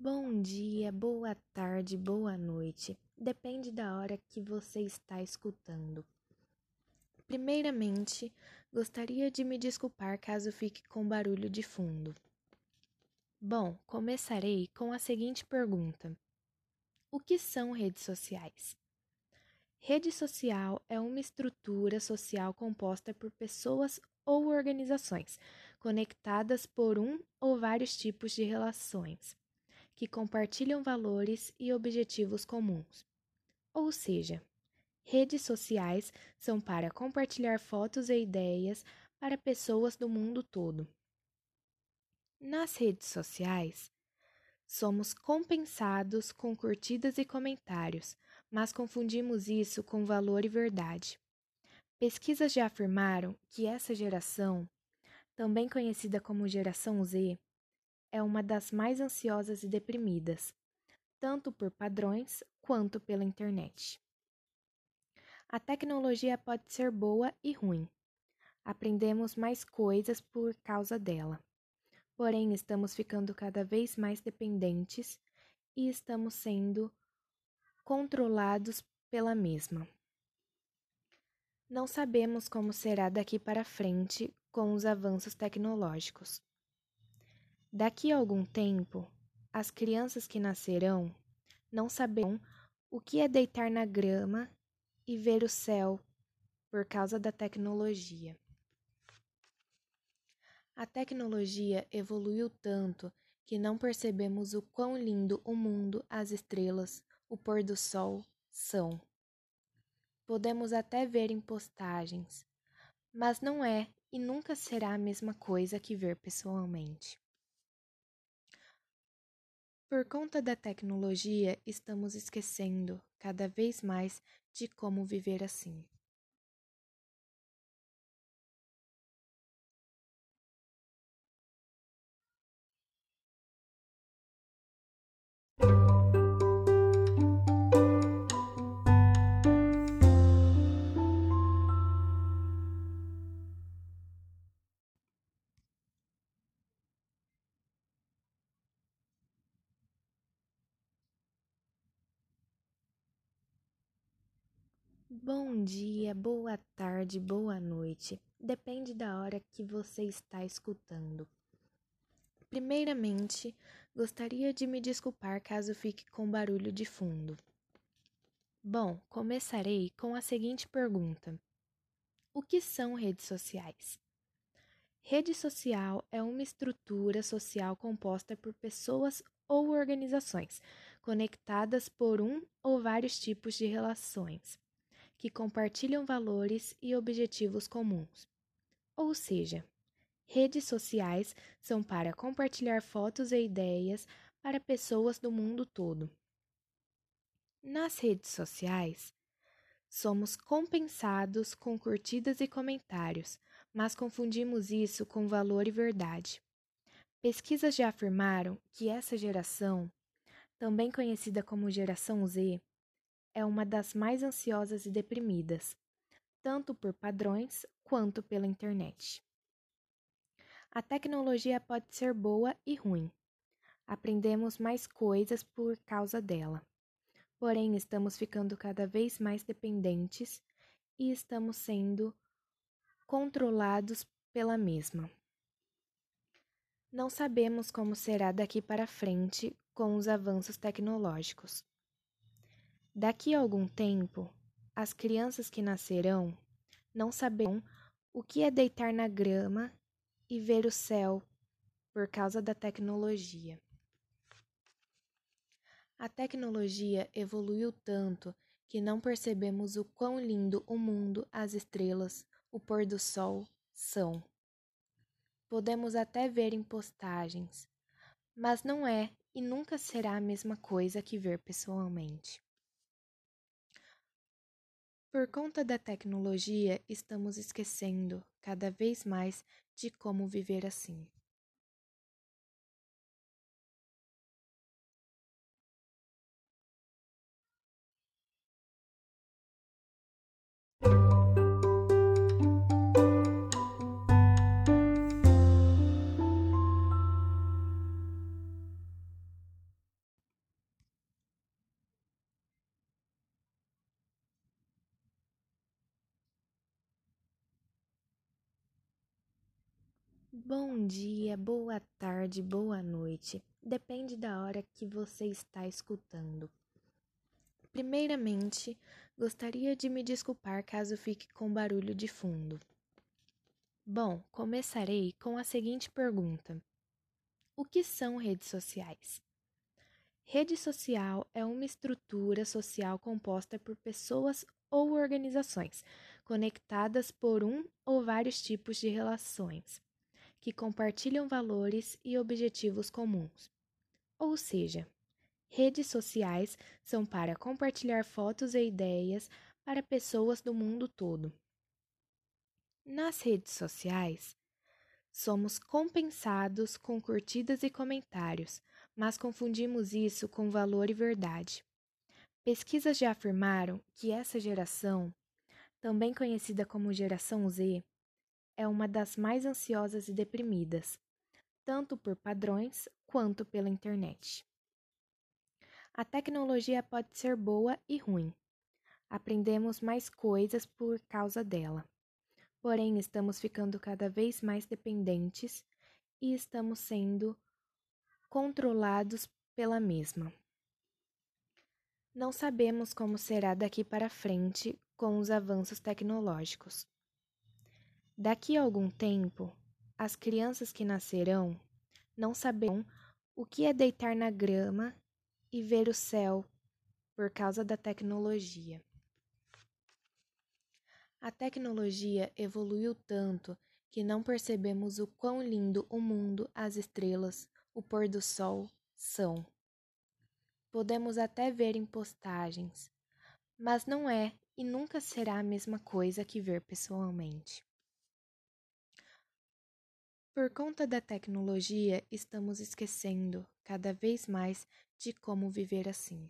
Bom dia, boa tarde, boa noite. Depende da hora que você está escutando. Primeiramente, gostaria de me desculpar caso fique com barulho de fundo. Bom, começarei com a seguinte pergunta: O que são redes sociais? Rede social é uma estrutura social composta por pessoas ou organizações conectadas por um ou vários tipos de relações que compartilham valores e objetivos comuns. Ou seja, redes sociais são para compartilhar fotos e ideias para pessoas do mundo todo. Nas redes sociais, somos compensados com curtidas e comentários, mas confundimos isso com valor e verdade. Pesquisas já afirmaram que essa geração, também conhecida como geração Z, é uma das mais ansiosas e deprimidas, tanto por padrões quanto pela internet. A tecnologia pode ser boa e ruim. Aprendemos mais coisas por causa dela. Porém, estamos ficando cada vez mais dependentes e estamos sendo controlados pela mesma. Não sabemos como será daqui para frente com os avanços tecnológicos. Daqui a algum tempo, as crianças que nascerão não saberão o que é deitar na grama e ver o céu por causa da tecnologia. A tecnologia evoluiu tanto que não percebemos o quão lindo o mundo, as estrelas, o pôr do sol são. Podemos até ver em postagens, mas não é e nunca será a mesma coisa que ver pessoalmente. Por conta da tecnologia, estamos esquecendo cada vez mais de como viver assim. Bom dia, boa tarde, boa noite. Depende da hora que você está escutando. Primeiramente, gostaria de me desculpar caso fique com barulho de fundo. Bom, começarei com a seguinte pergunta: O que são redes sociais? Rede social é uma estrutura social composta por pessoas ou organizações conectadas por um ou vários tipos de relações que compartilham valores e objetivos comuns. Ou seja, redes sociais são para compartilhar fotos e ideias para pessoas do mundo todo. Nas redes sociais, somos compensados com curtidas e comentários, mas confundimos isso com valor e verdade. Pesquisas já afirmaram que essa geração, também conhecida como geração Z, é uma das mais ansiosas e deprimidas, tanto por padrões quanto pela internet. A tecnologia pode ser boa e ruim. Aprendemos mais coisas por causa dela. Porém, estamos ficando cada vez mais dependentes e estamos sendo controlados pela mesma. Não sabemos como será daqui para frente com os avanços tecnológicos. Daqui a algum tempo, as crianças que nascerão não saberão o que é deitar na grama e ver o céu por causa da tecnologia. A tecnologia evoluiu tanto que não percebemos o quão lindo o mundo, as estrelas, o pôr do sol são. Podemos até ver em postagens, mas não é e nunca será a mesma coisa que ver pessoalmente. Por conta da tecnologia, estamos esquecendo cada vez mais de como viver assim. Bom dia, boa tarde, boa noite. Depende da hora que você está escutando. Primeiramente, gostaria de me desculpar caso fique com barulho de fundo. Bom, começarei com a seguinte pergunta: O que são redes sociais? Rede social é uma estrutura social composta por pessoas ou organizações conectadas por um ou vários tipos de relações que compartilham valores e objetivos comuns. Ou seja, redes sociais são para compartilhar fotos e ideias para pessoas do mundo todo. Nas redes sociais, somos compensados com curtidas e comentários, mas confundimos isso com valor e verdade. Pesquisas já afirmaram que essa geração, também conhecida como geração Z, é uma das mais ansiosas e deprimidas, tanto por padrões quanto pela internet. A tecnologia pode ser boa e ruim. Aprendemos mais coisas por causa dela. Porém, estamos ficando cada vez mais dependentes e estamos sendo controlados pela mesma. Não sabemos como será daqui para frente com os avanços tecnológicos. Daqui a algum tempo, as crianças que nascerão não saberão o que é deitar na grama e ver o céu por causa da tecnologia. A tecnologia evoluiu tanto que não percebemos o quão lindo o mundo, as estrelas, o pôr do sol são. Podemos até ver em postagens, mas não é e nunca será a mesma coisa que ver pessoalmente. Por conta da tecnologia, estamos esquecendo cada vez mais de como viver assim.